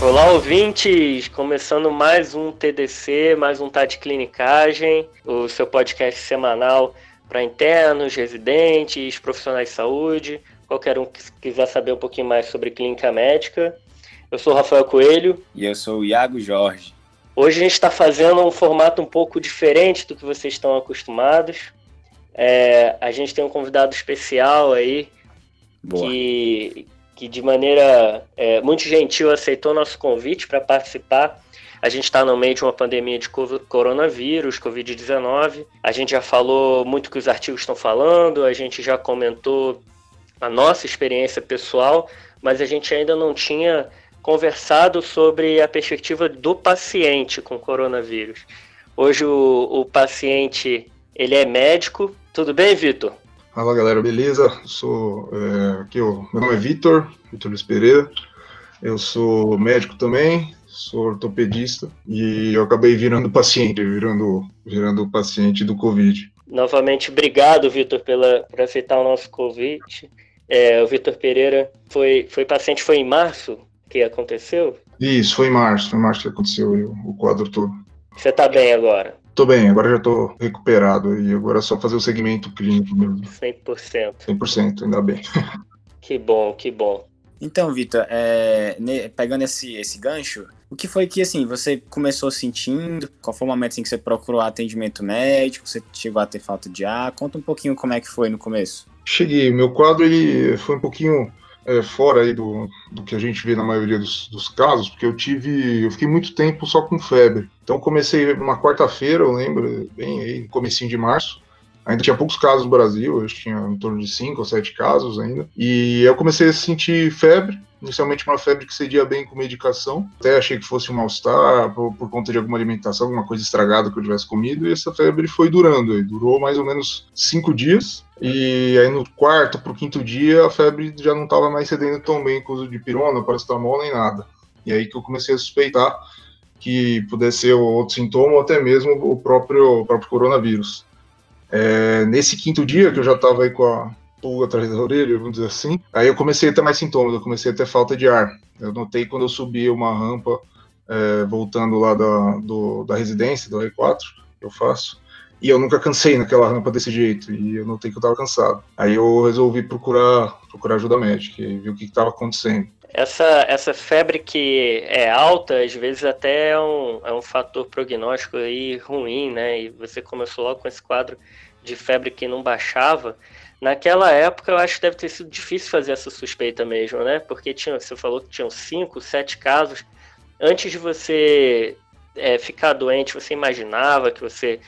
Olá, ouvintes! Começando mais um TDC, mais um Tá de Clinicagem, o seu podcast semanal para internos, residentes, profissionais de saúde, qualquer um que quiser saber um pouquinho mais sobre clínica médica. Eu sou o Rafael Coelho. E eu sou o Iago Jorge. Hoje a gente está fazendo um formato um pouco diferente do que vocês estão acostumados. É, a gente tem um convidado especial aí que, que de maneira é, muito gentil aceitou nosso convite para participar. A gente está no meio de uma pandemia de coronavírus, Covid-19. A gente já falou muito que os artigos estão falando, a gente já comentou a nossa experiência pessoal, mas a gente ainda não tinha conversado sobre a perspectiva do paciente com coronavírus. Hoje o, o paciente ele é médico. Tudo bem, Vitor? Fala galera, beleza? sou é, aqui, ó, meu nome é Vitor, Vitor Luiz Pereira. Eu sou médico também, sou ortopedista e eu acabei virando paciente, virando, virando paciente do Covid. Novamente, obrigado, Vitor, pela, por aceitar o nosso convite. É, o Vitor Pereira foi, foi paciente, foi em março que aconteceu? Isso, foi em março, foi em março que aconteceu o, o quadro todo. Você está bem agora? Tô bem, agora já tô recuperado e agora é só fazer o segmento clínico mesmo. 100%. 100%, ainda bem. Que bom, que bom. Então, Vitor, é, pegando esse, esse gancho, o que foi que, assim, você começou sentindo? Qual foi o momento assim, que você procurou atendimento médico? Você chegou a ter falta de ar? Conta um pouquinho como é que foi no começo. Cheguei, meu quadro ele foi um pouquinho é, fora aí do, do que a gente vê na maioria dos, dos, casos, porque eu tive, eu fiquei muito tempo só com febre. Então comecei numa quarta-feira, eu lembro, bem aí, comecinho de março. Ainda tinha poucos casos no Brasil, acho que tinha em torno de cinco ou sete casos ainda. E eu comecei a sentir febre, inicialmente uma febre que cedia bem com medicação. Até achei que fosse um mal-estar por, por, conta de alguma alimentação, alguma coisa estragada que eu tivesse comido. E essa febre foi durando, durou mais ou menos cinco dias. E aí no quarto para o quinto dia a febre já não estava mais cedendo tão bem com o uso de pirona, paracetamol nem nada. E aí que eu comecei a suspeitar que pudesse ser outro sintoma ou até mesmo o próprio, o próprio coronavírus. É, nesse quinto dia que eu já estava aí com a pulga atrás da orelha, vamos dizer assim, aí eu comecei a ter mais sintomas, eu comecei a ter falta de ar. Eu notei quando eu subi uma rampa é, voltando lá da, do, da residência, do R4, que eu faço, e eu nunca cansei naquela rampa desse jeito, e eu notei que eu estava cansado. Aí eu resolvi procurar, procurar ajuda médica e ver o que estava acontecendo. Essa, essa febre que é alta, às vezes até é um, é um fator prognóstico aí ruim, né? E você começou logo com esse quadro de febre que não baixava. Naquela época, eu acho que deve ter sido difícil fazer essa suspeita mesmo, né? Porque tinha, você falou que tinham cinco, sete casos. Antes de você é, ficar doente, você imaginava que você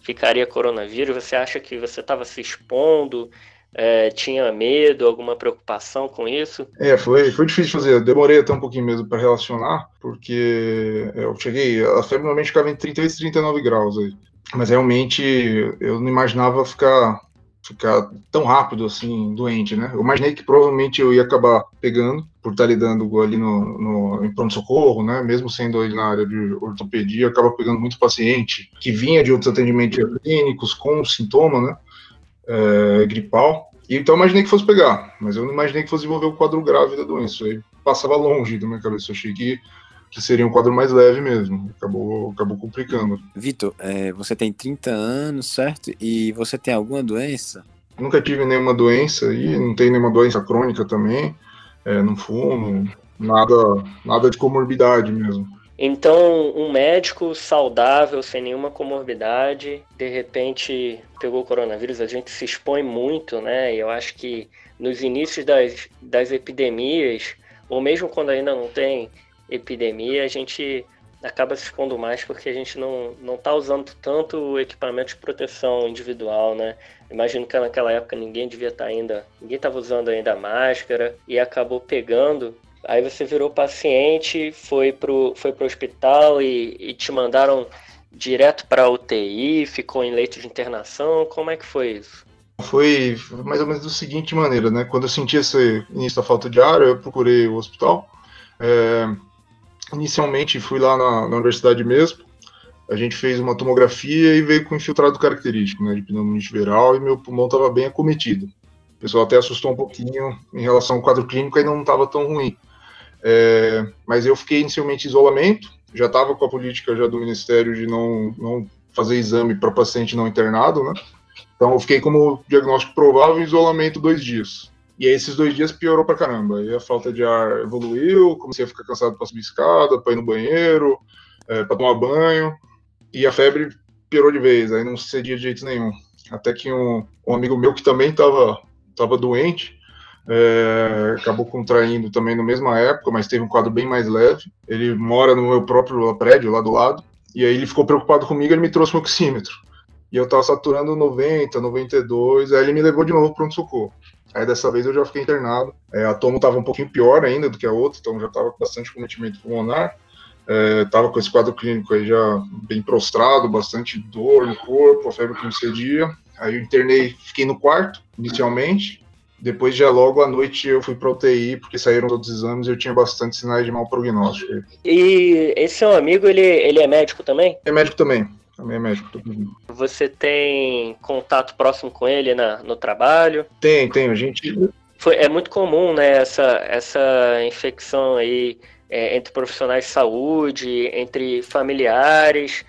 ficaria coronavírus? Você acha que você estava se expondo? É, tinha medo, alguma preocupação com isso? É, foi, foi difícil fazer. Eu demorei até um pouquinho mesmo para relacionar, porque eu cheguei, a febre normalmente ficava em 38 e 39 graus aí. Mas realmente eu não imaginava ficar ficar tão rápido assim doente, né? Eu imaginei que provavelmente eu ia acabar pegando por estar lidando ali no, no em pronto socorro, né? Mesmo sendo ali na área de ortopedia, acaba pegando muito paciente que vinha de outros atendimentos clínicos com sintoma, né? É, gripal. Então eu imaginei que fosse pegar, mas eu não imaginei que fosse desenvolver o quadro grave da doença. Aí passava longe da minha cabeça. Eu achei que que seria um quadro mais leve mesmo. Acabou, acabou complicando. Vitor, é, você tem 30 anos, certo? E você tem alguma doença? Nunca tive nenhuma doença e não tenho nenhuma doença crônica também. É, não fumo, nada, nada de comorbidade mesmo. Então, um médico saudável, sem nenhuma comorbidade, de repente pegou o coronavírus, a gente se expõe muito, né? E eu acho que nos inícios das, das epidemias, ou mesmo quando ainda não tem epidemia, a gente acaba se expondo mais porque a gente não não está usando tanto equipamento de proteção individual, né? Imagino que naquela época ninguém devia estar tá ainda, ninguém estava usando ainda máscara e acabou pegando. Aí você virou paciente, foi pro foi pro hospital e, e te mandaram direto para UTI, ficou em leito de internação. Como é que foi isso? Foi mais ou menos da seguinte maneira, né? Quando eu senti esse início da falta de ar, eu procurei o hospital. É, Inicialmente fui lá na, na, universidade mesmo, a gente fez uma tomografia e veio com infiltrado característico, né, de pneumonia viral, e meu pulmão estava bem acometido. O pessoal até assustou um pouquinho em relação ao quadro clínico, ainda não estava tão ruim. É, mas eu fiquei inicialmente em isolamento, já estava com a política já do Ministério de não, não fazer exame para paciente não internado, né? Então eu fiquei como diagnóstico provável em isolamento dois dias. E aí esses dois dias piorou pra caramba. Aí a falta de ar evoluiu, comecei a ficar cansado para subir escada, para ir no banheiro, é, para tomar banho. E a febre piorou de vez, aí não cedia de jeito nenhum. Até que um, um amigo meu que também estava tava doente, é, acabou contraindo também na mesma época, mas teve um quadro bem mais leve. Ele mora no meu próprio prédio, lá do lado, e aí ele ficou preocupado comigo, ele me trouxe um oxímetro. E eu estava saturando 90, 92, aí ele me levou de novo para pronto-socorro. Aí dessa vez eu já fiquei internado. É, a tomo estava um pouquinho pior ainda do que a outra, então já estava com bastante cometimento pulmonar. Estava é, com esse quadro clínico aí já bem prostrado, bastante dor no corpo, a febre que não cedia. Aí eu internei, fiquei no quarto inicialmente. Depois, já logo à noite, eu fui para UTI, porque saíram todos os exames e eu tinha bastante sinais de mau prognóstico. E esse seu amigo, ele, ele é médico também? É médico também. Também é médico. Você tem contato próximo com ele na, no trabalho? Tem, tem. A gente. Foi, é muito comum, né, essa, essa infecção aí é, entre profissionais de saúde, entre familiares.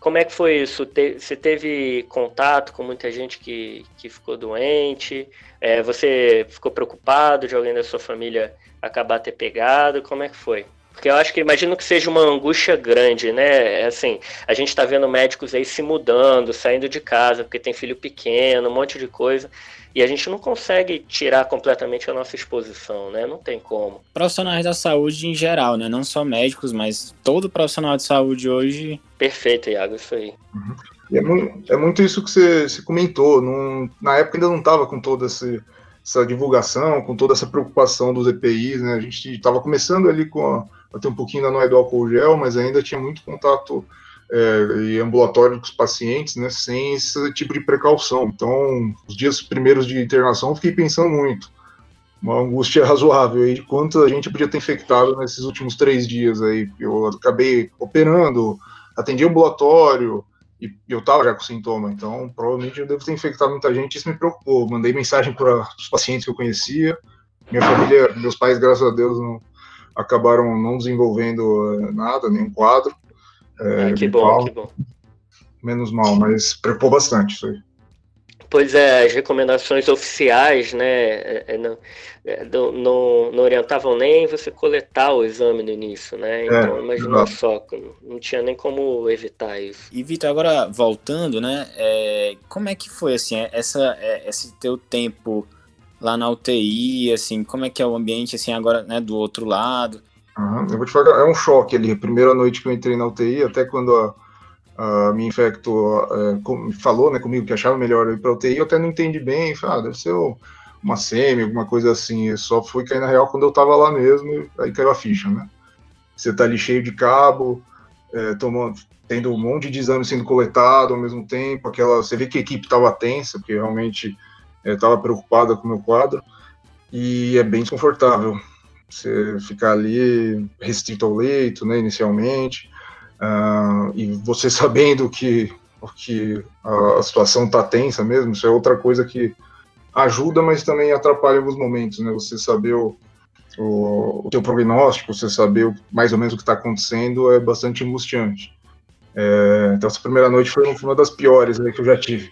Como é que foi isso? Te, você teve contato com muita gente que, que ficou doente? É, você ficou preocupado de alguém da sua família acabar ter pegado? Como é que foi? Porque eu acho que imagino que seja uma angústia grande, né? É assim, a gente está vendo médicos aí se mudando, saindo de casa, porque tem filho pequeno, um monte de coisa. E a gente não consegue tirar completamente a nossa exposição, né? Não tem como. Profissionais da saúde em geral, né? Não só médicos, mas todo profissional de saúde hoje. Perfeito, Iago, isso aí. Uhum. É, muito, é, muito, isso que você, você comentou. Não, na época ainda não estava com toda essa, essa divulgação, com toda essa preocupação dos EPIs, né? A gente estava começando ali com a até um pouquinho da noia do álcool gel, mas ainda tinha muito contato é, e ambulatório com os pacientes, né, sem esse tipo de precaução. Então, os dias primeiros de internação, eu fiquei pensando muito. Uma angústia razoável aí de quanto a gente podia ter infectado nesses últimos três dias aí. Eu acabei operando, atendi ambulatório, e eu estava já com sintoma, então provavelmente eu devo ter infectado muita gente, isso me preocupou. Mandei mensagem para os pacientes que eu conhecia, minha família, meus pais, graças a Deus, não, acabaram não desenvolvendo eh, nada, nenhum quadro. É, que bom, que bom. Menos mal, mas preocupou bastante isso aí. Pois é, as recomendações oficiais, né, é, não, não, não, orientavam nem você coletar o exame no início, né? Então, é, imagina só, não tinha nem como evitar isso. E Vitor, agora voltando, né, é, como é que foi assim essa, esse teu tempo lá na UTI, assim, como é que é o ambiente, assim, agora, né, do outro lado? Uhum. Eu vou te falar, é um choque ali, primeira noite que eu entrei na UTI, até quando a, a minha infecto é, falou, né, comigo que achava melhor ir para UTI, eu até não entendi bem, falei, ah, deve ser uma SEMI, alguma coisa assim, eu só fui cair na real quando eu tava lá mesmo, aí caiu a ficha, né? Você tá ali cheio de cabo, é, tomando, tendo um monte de exames sendo coletado ao mesmo tempo, aquela, você vê que a equipe tava tensa, porque realmente estava preocupada com o meu quadro e é bem desconfortável você ficar ali restrito ao leito, né, inicialmente, uh, e você sabendo que, que a, situação está tensa mesmo, isso é outra coisa que ajuda, mas também atrapalha alguns momentos, né, você saber o, o, o teu prognóstico, você saber mais ou menos o que está acontecendo é bastante angustiante. É, então essa primeira noite foi uma das piores né, que eu já tive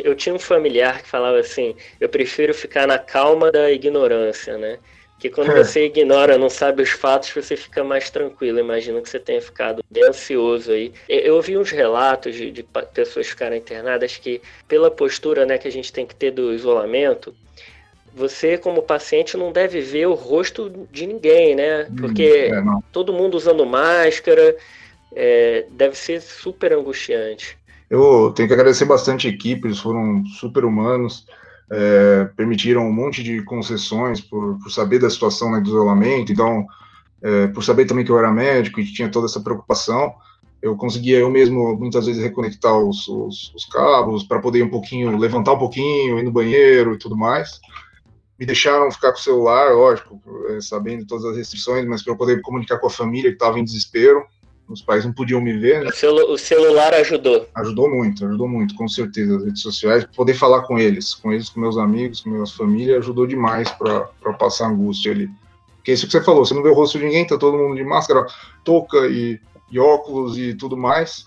eu tinha um familiar que falava assim: eu prefiro ficar na calma da ignorância, né? Que quando é. você ignora, não sabe os fatos, você fica mais tranquilo. Imagino que você tenha ficado bem ansioso aí. Eu ouvi uns relatos de, de pessoas ficarem internadas que, pela postura né, que a gente tem que ter do isolamento, você, como paciente, não deve ver o rosto de ninguém, né? Porque é, todo mundo usando máscara, é, deve ser super angustiante. Eu tenho que agradecer bastante a equipe, eles foram super humanos, é, permitiram um monte de concessões por, por saber da situação né, do isolamento, então, é, por saber também que eu era médico e tinha toda essa preocupação, eu conseguia eu mesmo muitas vezes reconectar os, os, os cabos para poder um pouquinho, levantar um pouquinho, ir no banheiro e tudo mais. Me deixaram ficar com o celular, lógico, é, sabendo todas as restrições, mas para eu poder comunicar com a família que estava em desespero os pais não podiam me ver. Né? O, celu o, celular ajudou. Ajudou muito, ajudou muito, com certeza. As redes sociais, poder falar com eles, com eles, com meus amigos, com minha família, ajudou demais para passar angústia ali. Que é isso que você falou, você não vê o rosto de ninguém, tá todo mundo de máscara, touca e, e óculos e tudo mais.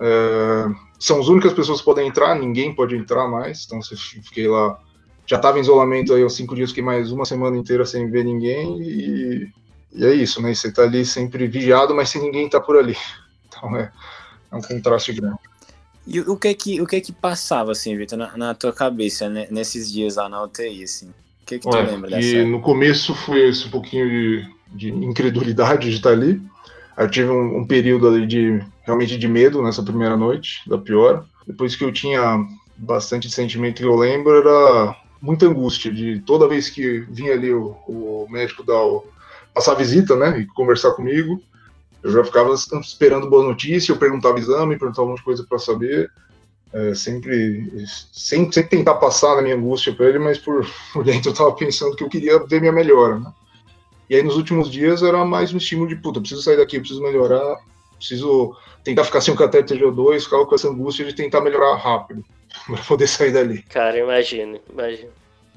É, são as únicas pessoas que podem entrar, ninguém pode entrar mais, então você fiquei lá, já estava em isolamento aí, aos cinco dias, fiquei mais uma semana inteira sem ver ninguém, e, e é isso, né? Você tá ali sempre vigiado, mas sem ninguém tá por ali. Então é, é um contraste grande. E o que que, o que que passava, assim, Vitor, na, na, tua cabeça, né, nesses dias lá na UTI, assim? O que que tu lembra dessa? E no começo foi esse pouquinho de, de incredulidade de estar ali. Eu tive um, um, período ali de, realmente de medo nessa primeira noite, da pior. Depois que eu tinha bastante sentimento que eu lembro, era muita angústia de toda vez que vinha ali o, o médico dar o, passar visita, né, e conversar comigo, eu já ficava esperando boa notícia, eu perguntava exame, perguntava um monte de coisa para saber, é, sempre, sem, sem tentar passar na minha angústia para ele, mas por, por dentro eu estava pensando que eu queria ver minha melhora, né? E aí nos últimos dias era mais um estímulo de puta, preciso sair daqui, preciso melhorar, preciso tentar ficar sem o catéter de O2, ficava com essa angústia de tentar melhorar rápido, para poder sair dali. Cara, imagino, imagino.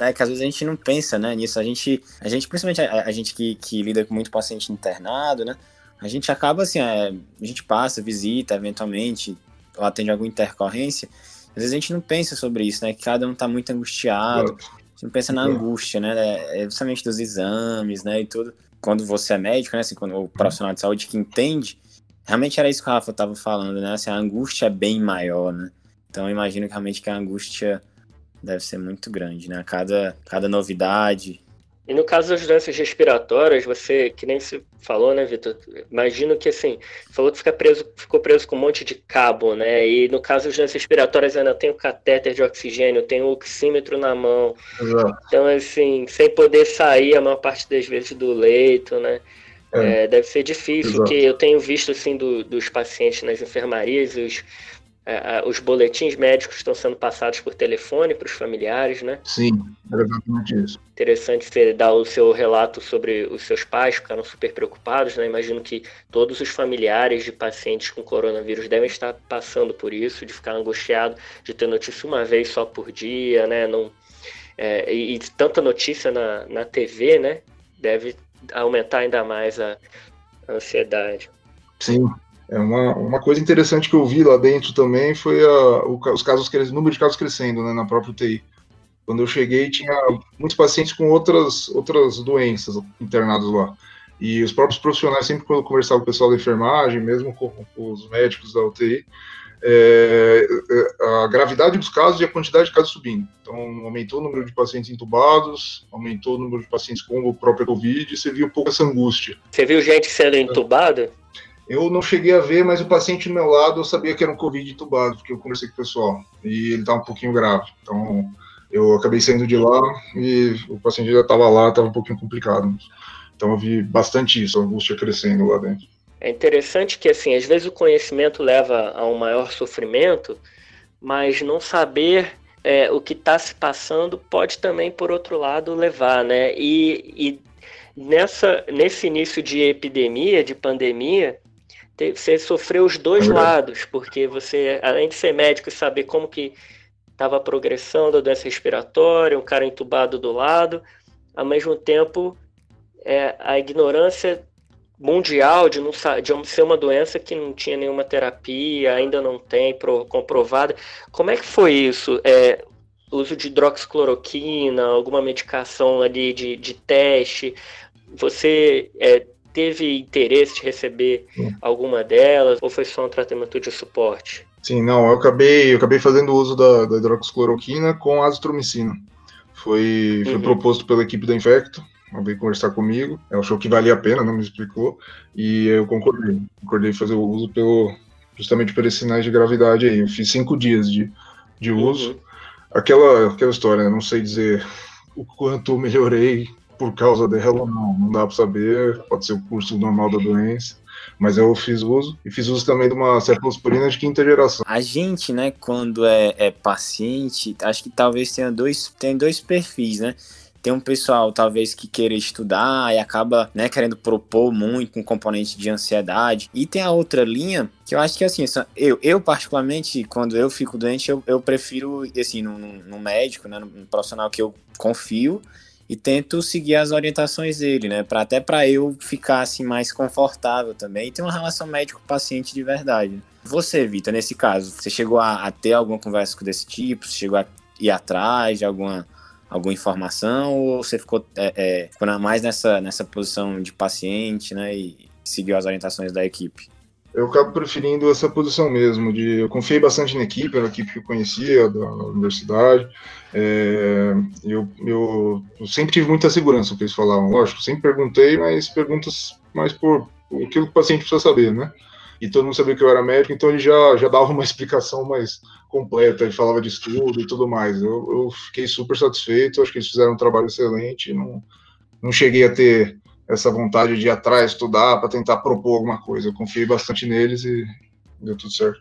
É que às vezes a gente não pensa né, nisso, a gente, a gente principalmente a, a gente que, que lida com muito paciente internado, né, a gente acaba assim, é, a gente passa, visita, eventualmente, lá tem alguma intercorrência, às vezes a gente não pensa sobre isso, né? Que cada um tá muito angustiado, a gente não pensa na angústia, né? É, é justamente dos exames, né? E tudo. Quando você é médico, né? Assim, quando o profissional de saúde que entende, realmente era isso que o Rafa tava falando, né? Assim, a angústia é bem maior, né? Então eu imagino que realmente que a angústia deve ser muito grande, né? Cada, cada novidade, e no caso das doenças respiratórias, você, que nem se falou, né, Vitor? Imagino que assim, falou que fica preso, ficou preso com um monte de cabo, né? E no caso das doenças respiratórias ainda tem o catéter de oxigênio, tem o oxímetro na mão. Exato. Então, assim, sem poder sair a maior parte das vezes do leito, né? É. É, deve ser difícil, Exato. que eu tenho visto assim do, dos pacientes nas enfermarias, os, é, os boletins médicos estão sendo passados por telefone para os familiares, né? Sim, era exatamente isso. Interessante você dar o seu relato sobre os seus pais, ficaram super preocupados, né? Imagino que todos os familiares de pacientes com coronavírus devem estar passando por isso, de ficar angustiado, de ter notícia uma vez só por dia, né? Não, é, e, e, tanta notícia na, na TV, né? Deve aumentar ainda mais a, a ansiedade. Sim, é uma, uma coisa interessante que eu vi lá dentro também foi a, o, os casos, o número de casos crescendo né, na própria UTI. Quando eu cheguei, tinha muitos pacientes com outras, outras doenças internados lá. E os próprios profissionais, sempre quando eu conversava com o pessoal da enfermagem, mesmo com, com os médicos da UTI, é, é, a gravidade dos casos e a quantidade de casos subindo. Então, aumentou o número de pacientes entubados, aumentou o número de pacientes com o próprio Covid, e você viu um pouco essa angústia. Você viu gente sendo entubada? Eu não cheguei a ver, mas o paciente do meu lado eu sabia que era um Covid entubado, porque eu conversei com o pessoal. E ele estava um pouquinho grave. Então eu acabei saindo de lá e o paciente já estava lá, estava um pouquinho complicado. Então eu vi bastante isso, a angústia crescendo lá dentro. É interessante que, assim, às vezes o conhecimento leva a um maior sofrimento, mas não saber é, o que está se passando pode também, por outro lado, levar, né? E, e nessa, nesse início de epidemia, de pandemia, você sofreu os dois é lados, porque você, além de ser médico e saber como que estava a progressão da doença respiratória, um cara entubado do lado, ao mesmo tempo é, a ignorância mundial de, não, de ser uma doença que não tinha nenhuma terapia, ainda não tem pro, comprovada. Como é que foi isso? É, uso de hidroxicloroquina, alguma medicação ali de, de teste? Você é, teve interesse de receber Sim. alguma delas ou foi só um tratamento de suporte? Sim, não, eu acabei, eu acabei fazendo uso da, da hidroxicloroquina com azitromicina. Foi, foi uhum. proposto pela equipe da Infecto, veio conversar comigo, ela achou que valia a pena, não me explicou, e eu concordei. Concordei fazer o uso pelo, justamente por esses sinais de gravidade aí. Eu fiz cinco dias de, de uso. Uhum. Aquela, aquela história, né? não sei dizer o quanto melhorei por causa dela, não, não dá para saber, pode ser o curso normal da doença, mas eu fiz uso, e fiz uso também de uma cefalosporina de quinta geração. A gente, né, quando é, é paciente, acho que talvez tenha dois, tem dois perfis, né, tem um pessoal talvez que queira estudar e acaba né, querendo propor muito com componente de ansiedade. E tem a outra linha que eu acho que assim, eu, eu particularmente, quando eu fico doente, eu, eu prefiro, assim, no, no médico, né, no profissional que eu confio e tento seguir as orientações dele, né? Pra, até para eu ficar assim mais confortável também e ter uma relação médico-paciente de verdade. Você, Vitor, nesse caso, você chegou a, a, ter alguma conversa desse tipo? Você chegou a ir atrás de alguma, alguma informação ou você ficou, é, é, ficou mais nessa, nessa posição de paciente, né? E seguiu as orientações da equipe? Eu acabo preferindo essa posição mesmo, de eu confiei bastante na equipe, era equipe que eu conhecia da universidade. É, eu, eu, eu, sempre tive muita segurança, o que eles falavam. Lógico, sempre perguntei, mas perguntas mais por, por aquilo que o paciente precisa saber, né? E todo mundo sabia que eu era médico, então ele já, já dava uma explicação mais completa, ele falava de estudo e tudo mais. Eu, eu fiquei super satisfeito, acho que eles fizeram um trabalho excelente, não, não cheguei a ter essa vontade de ir atrás, estudar, para tentar propor alguma coisa. Eu confiei bastante neles e deu tudo certo.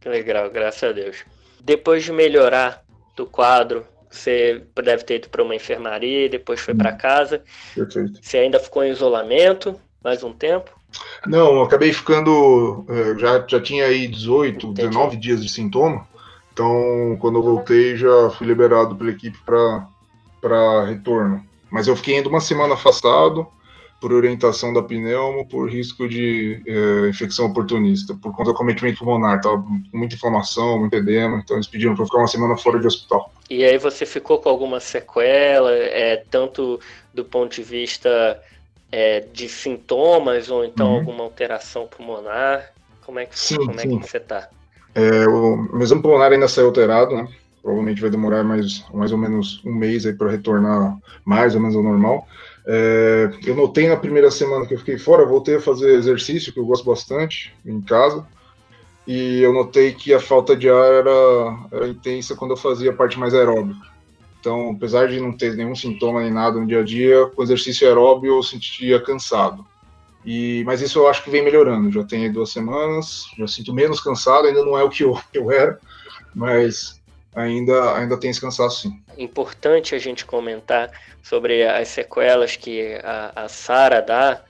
Que legal, graças a Deus. Depois de melhorar do quadro, você deve ter ido para uma enfermaria, depois foi para casa. Perfeito. Você ainda ficou em isolamento mais um tempo? Não, eu acabei ficando. Eh, já, já tinha aí 18, Entendi. 19 dias de sintoma. Então, quando eu voltei, já fui liberado pela equipe para retorno. Mas eu fiquei ainda uma semana afastado por orientação da pneumo, por risco de é, infecção oportunista, por conta do cometimento pulmonar. Tava com muita inflamação, muito edema, então eles pediram para ficar uma semana fora de hospital. E aí você ficou com alguma sequela, é, tanto do ponto de vista é, de sintomas ou então uhum. alguma alteração pulmonar? Como é que, sim, como sim. É que você está? É, o meu exame pulmonar ainda saiu alterado, né? Provavelmente vai demorar mais, mais ou menos um mês aí para retornar mais ou menos ao normal. É, eu notei na primeira semana que eu fiquei fora, voltei a fazer exercício, que eu gosto bastante, em casa, e eu notei que a falta de ar era, era intensa quando eu fazia a parte mais aeróbica. Então, apesar de não ter nenhum sintoma nem nada no dia a dia, com exercício aeróbio eu sentia cansado. E, mas isso eu acho que vem melhorando. Já tem duas semanas, já sinto menos cansado, ainda não é o que eu, que eu era, mas ainda, ainda tem esse cansaço sim. Importante a gente comentar sobre as sequelas que a, a Sara dá.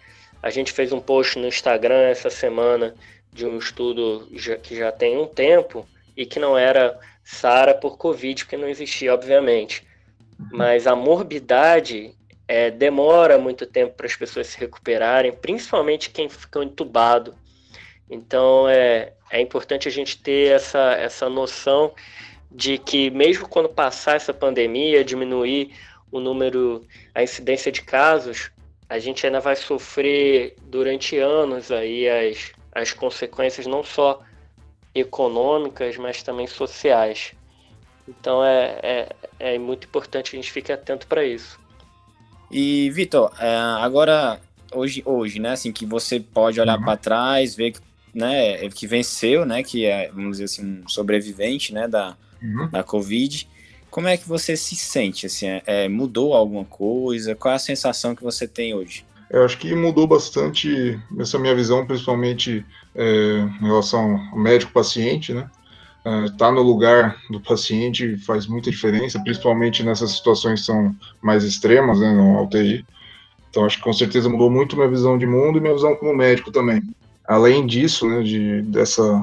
A gente fez um post no Instagram essa semana de um estudo que já tem um tempo e que não era Sara por Covid, porque não existia, obviamente. Mas a morbidade é, demora muito tempo para as pessoas se recuperarem, principalmente quem fica entubado. Então é, é importante a gente ter essa, essa noção de que mesmo quando passar essa pandemia, diminuir o número, a incidência de casos, a gente ainda vai sofrer durante anos aí as, as consequências não só econômicas, mas também sociais. Então é, é, é muito importante a gente ficar atento para isso. E Vitor, é, agora hoje, hoje, né, assim que você pode olhar uhum. para trás, ver que, né, que venceu, né, que é, vamos dizer assim, um sobrevivente, né, da, uhum. da Covid. Como é que você se sente? Assim, é, mudou alguma coisa? Qual é a sensação que você tem hoje? Eu acho que mudou bastante essa minha visão, principalmente é, em relação ao médico-paciente, né? Estar é, tá no lugar do paciente faz muita diferença, principalmente nessas situações que são mais extremas, né, no UTI. Então, acho que com certeza mudou muito minha visão de mundo e minha visão como médico também. Além disso, né, de, dessa,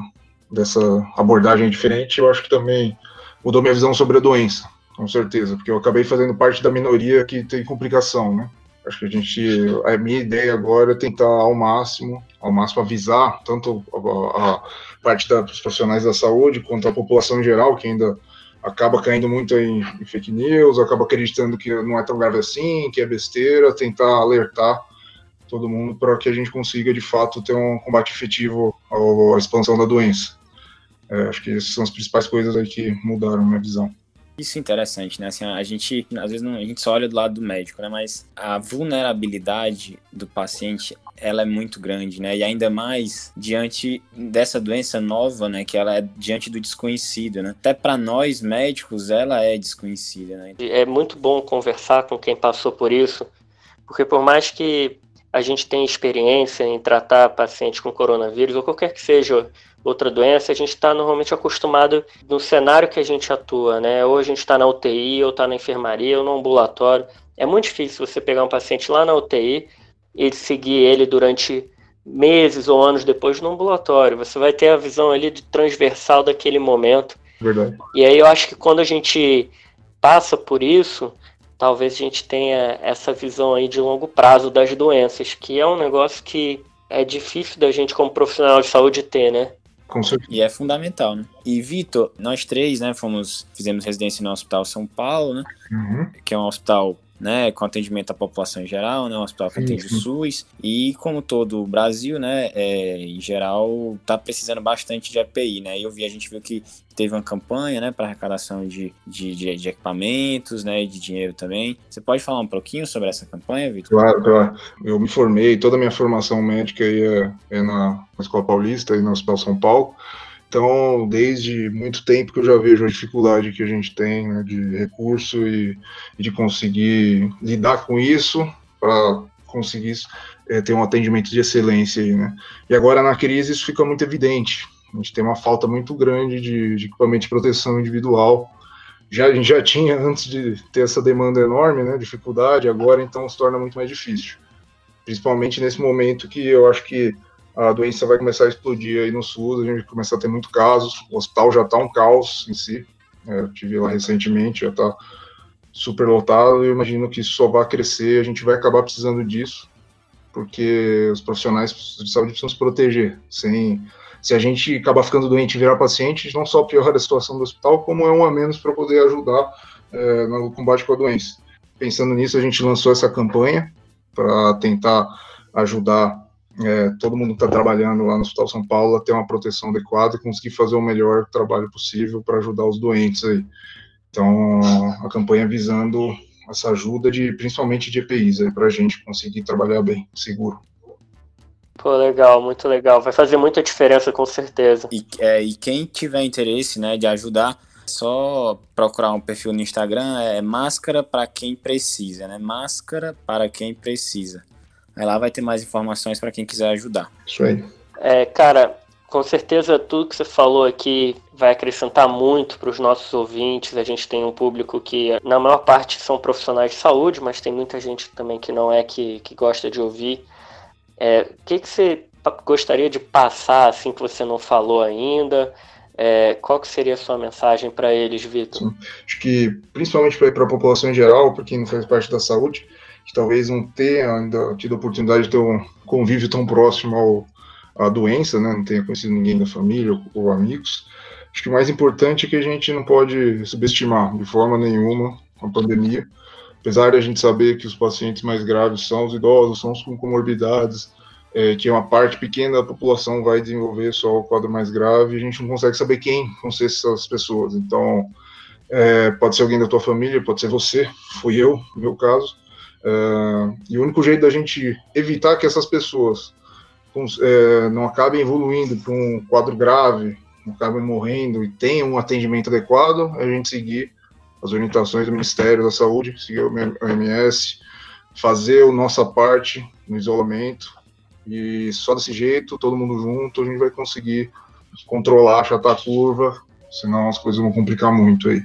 dessa abordagem diferente, eu acho que também mudou minha visão sobre a doença, com certeza, porque eu acabei fazendo parte da minoria que tem complicação, né? Acho que a gente, a minha ideia agora é tentar ao máximo, ao máximo avisar tanto a, a parte dos profissionais da saúde quanto a população em geral, que ainda acaba caindo muito em, em, fake news, acaba acreditando que não é tão grave assim, que é besteira, tentar alertar todo mundo para que a gente consiga de fato ter um combate efetivo à expansão da doença. É, acho que essas são as principais coisas aí que mudaram minha visão. Isso é interessante, né? Assim, a gente, às vezes, não, a gente só olha do lado do médico, né? Mas a vulnerabilidade do paciente, ela é muito grande, né? E ainda mais diante dessa doença nova, né? Que ela é diante do desconhecido, né? Até para nós médicos, ela é desconhecida, né? É muito bom conversar com quem passou por isso, porque por mais que a gente tenha experiência em tratar pacientes com coronavírus ou qualquer que seja outra doença, a gente está normalmente acostumado no cenário que a gente atua, né? Ou a gente está na UTI, ou está na enfermaria, ou no ambulatório. É muito difícil você pegar um paciente lá na UTI e seguir ele durante meses ou anos depois no ambulatório. Você vai ter a visão ali de transversal daquele momento. Verdade. E aí eu acho que quando a gente passa por isso, talvez a gente tenha essa visão aí de longo prazo das doenças, que é um negócio que é difícil da gente como profissional de saúde ter, né? Com certeza. E é fundamental, né? E Vitor, nós três, né, fomos, fizemos residência no Hospital São Paulo, né? Uhum. Que é um hospital né, com atendimento à população em geral, né, um hospital que atende o SUS, e como todo o Brasil, né, é, em geral, está precisando bastante de EPI, né, eu vi, a gente viu que teve uma campanha, né, para arrecadação de, de, de, de, equipamentos, né, e de dinheiro também. Você pode falar um pouquinho sobre essa campanha, Vitor? Claro, claro. Eu me formei, toda a minha formação médica é, é na Escola Paulista e no Hospital São Paulo, então, desde muito tempo que eu já vejo a dificuldade que a gente tem né, de recurso e, e, de conseguir lidar com isso para conseguir é, ter um atendimento de excelência. Aí, né? E agora na crise isso fica muito evidente. A gente tem uma falta muito grande de, de equipamento de proteção individual. Já, a gente já tinha antes de ter essa demanda enorme, né, dificuldade, agora então se torna muito mais difícil. Principalmente nesse momento que eu acho que a doença vai começar a explodir aí no SUS, a gente vai começar a ter muito casos, o hospital já está um caos em si, é, eu tive lá recentemente, já está super lotado, eu imagino que isso só vai crescer, a gente vai acabar precisando disso, porque os profissionais de saúde precisam se proteger, sem, se a gente acabar ficando doente e virar paciente, não só piora a situação do hospital, como é um a menos para poder ajudar é, no combate com a doença. Pensando nisso, a gente lançou essa campanha para tentar ajudar é, todo mundo que está trabalhando lá no Hospital São Paulo a ter uma proteção adequada e conseguir fazer o melhor trabalho possível para ajudar os doentes aí. Então, a campanha visando essa ajuda de principalmente de EPIs para a gente conseguir trabalhar bem, seguro. Pô, legal, muito legal. Vai fazer muita diferença, com certeza. E, é, e quem tiver interesse né, de ajudar, só procurar um perfil no Instagram, é máscara para quem precisa, né? Máscara para quem precisa. Aí lá vai ter mais informações para quem quiser ajudar. Isso aí. É, cara, com certeza tudo que você falou aqui vai acrescentar muito para os nossos ouvintes. A gente tem um público que, na maior parte, são profissionais de saúde, mas tem muita gente também que não é, que, que gosta de ouvir. É, o que, que você gostaria de passar, assim, que você não falou ainda? É, qual que seria a sua mensagem para eles, Vitor? Acho que, principalmente para a população em geral, para quem não faz parte da saúde, que talvez não tenha ainda tido a oportunidade de ter um convívio tão próximo ao, à doença, né? não tenha conhecido ninguém da família ou, ou amigos. Acho que o mais importante é que a gente não pode subestimar de forma nenhuma a pandemia. Apesar de a gente saber que os pacientes mais graves são os idosos, são os com comorbidades, é, que uma parte pequena da população vai desenvolver só o quadro mais grave, a gente não consegue saber quem vão ser essas pessoas. Então, é, pode ser alguém da tua família, pode ser você, fui eu, no meu caso. Uh, e o único jeito da gente evitar que essas pessoas é, não acabem evoluindo para um quadro grave, não acabem morrendo e tenham um atendimento adequado, é a gente seguir as orientações do Ministério da Saúde, seguir o OMS, fazer a nossa parte no isolamento, e só desse jeito, todo mundo junto, a gente vai conseguir controlar, achatar a curva, senão as coisas vão complicar muito aí.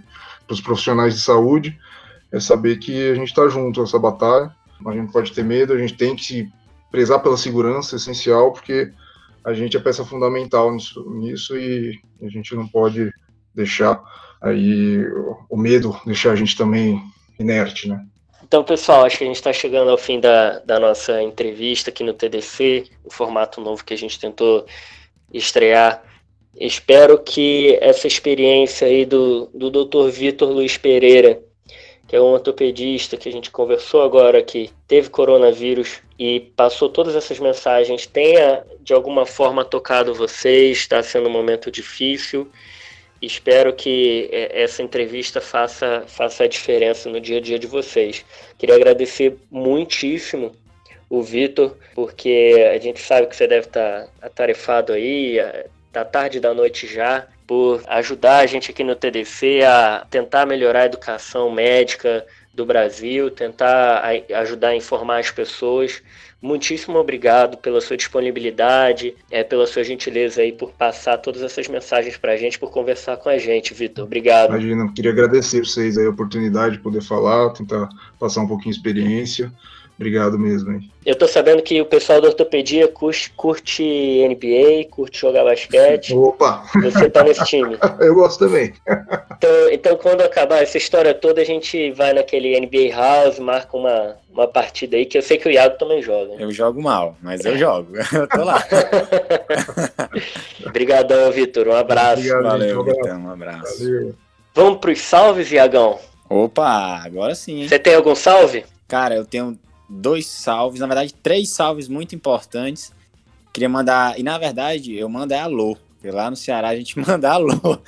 Para os profissionais de saúde, é saber que a gente está junto nessa batalha. A gente pode ter medo, a gente tem que prezar pela segurança, essencial, porque a gente é peça fundamental nisso, nisso e a gente não pode deixar aí o medo deixar a gente também inerte, né? Então, pessoal, acho que a gente está chegando ao fim da, da nossa entrevista aqui no TDC, o formato novo que a gente tentou estrear. Espero que essa experiência aí do, do Dr. Vitor Luiz Pereira que é um ortopedista que a gente conversou agora que teve coronavírus e passou todas essas mensagens, tenha de alguma forma tocado vocês, está sendo um momento difícil. Espero que é, essa entrevista faça, faça a diferença no dia a dia de vocês. Queria agradecer muitíssimo o Vitor, porque a gente sabe que você deve estar atarefado aí, da tarde da noite já, por ajudar a gente aqui no TDC a tentar melhorar a educação médica do Brasil, tentar ajudar a informar as pessoas. Muitíssimo obrigado pela sua disponibilidade, é, pela sua gentileza aí por passar todas essas mensagens para a gente, por conversar com a gente, Vitor. Obrigado. Imagina, queria agradecer vocês aí a oportunidade de poder falar, tentar passar um pouquinho de experiência. Obrigado mesmo, hein? Eu tô sabendo que o pessoal da ortopedia curte, curte NBA, curte jogar basquete. Opa! Você tá nesse time. Eu gosto também. Então, então, quando acabar essa história toda, a gente vai naquele NBA House, marca uma, uma partida aí, que eu sei que o Iago também joga. Eu jogo mal, mas eu jogo. Eu tô lá. Obrigadão, Vitor. Um abraço. Obrigado, Valeu, gente. Um Vitão. Um abraço. Valeu. Vamos pros salves, Iagão? Opa, agora sim, hein? Você tem algum salve? Cara, eu tenho dois salves, na verdade, três salves muito importantes. Queria mandar, e na verdade, eu mando é alô. Porque lá no Ceará a gente manda alô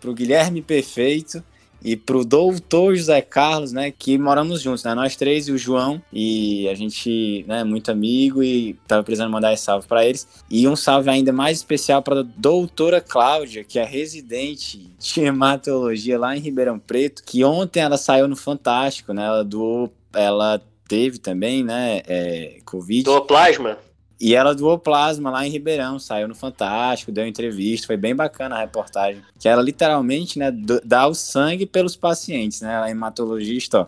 pro Guilherme Perfeito e pro doutor José Carlos, né, que moramos juntos, né, nós três e o João, e a gente, né, muito amigo e tava precisando mandar esse salve para eles. E um salve ainda mais especial para doutora Cláudia, que é residente de hematologia lá em Ribeirão Preto, que ontem ela saiu no Fantástico, né, ela doou, ela teve também, né, é, Covid. Do plasma? E ela doou plasma lá em Ribeirão, saiu no Fantástico, deu entrevista, foi bem bacana a reportagem. Que ela literalmente, né, dá o sangue pelos pacientes, né? Ela é hematologista, ó.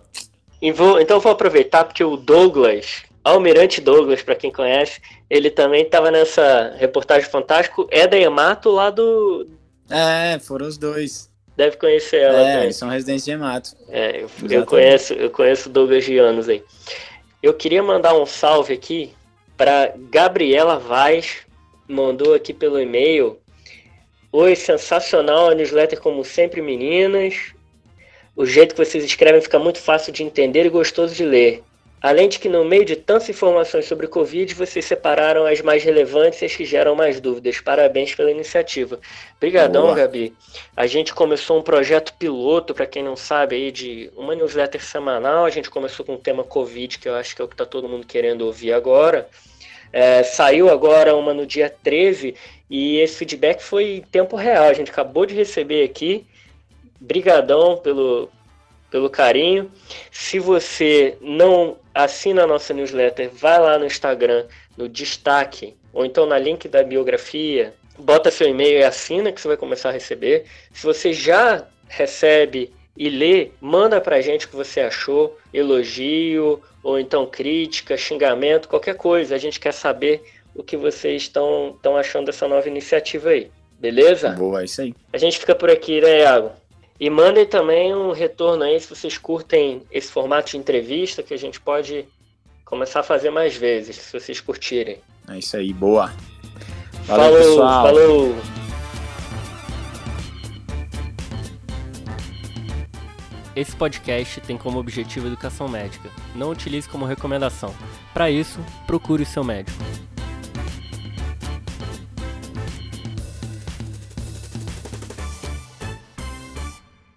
Vou- então vou aproveitar porque o Douglas, Almirante Douglas, pra quem conhece, ele também estava nessa reportagem fantástico, é da Hemato lá do. É, foram os dois. Deve conhecer ela. É, eles são residentes de hemato. É, eu, conheço, eu conheço o Douglas de anos aí. Eu queria mandar um salve aqui para Gabriela Vaz, mandou aqui pelo e-mail. Oi, sensacional a newsletter como sempre, meninas. O jeito que vocês escrevem fica muito fácil de entender e gostoso de ler. Além de que no meio de tantas informações sobre Covid, vocês separaram as mais relevantes e as que geram mais dúvidas. Parabéns pela iniciativa. Obrigadão, Boa. Gabi. A gente começou um projeto piloto, para quem não sabe, aí, de uma newsletter semanal. A gente começou com o tema Covid, que eu acho que é o que está todo mundo querendo ouvir agora. É, saiu agora uma no dia 13 e esse feedback foi em tempo real. A gente acabou de receber aqui. Brigadão pelo, pelo carinho. Se você não assina a nossa newsletter, vai lá no Instagram, no destaque, ou então na link da biografia, bota seu e-mail e assina que você vai começar a receber. Se você já recebe e lê, manda pra gente o que você achou, elogio, ou então crítica, xingamento, qualquer coisa. A gente quer saber o que vocês estão achando dessa nova iniciativa aí. Beleza? Boa, é isso aí. A gente fica por aqui, né, Iago? E mandem também um retorno aí se vocês curtem esse formato de entrevista, que a gente pode começar a fazer mais vezes, se vocês curtirem. É isso aí, boa. Valeu, falou, pessoal. falou! Esse podcast tem como objetivo educação médica. Não utilize como recomendação. Para isso, procure o seu médico.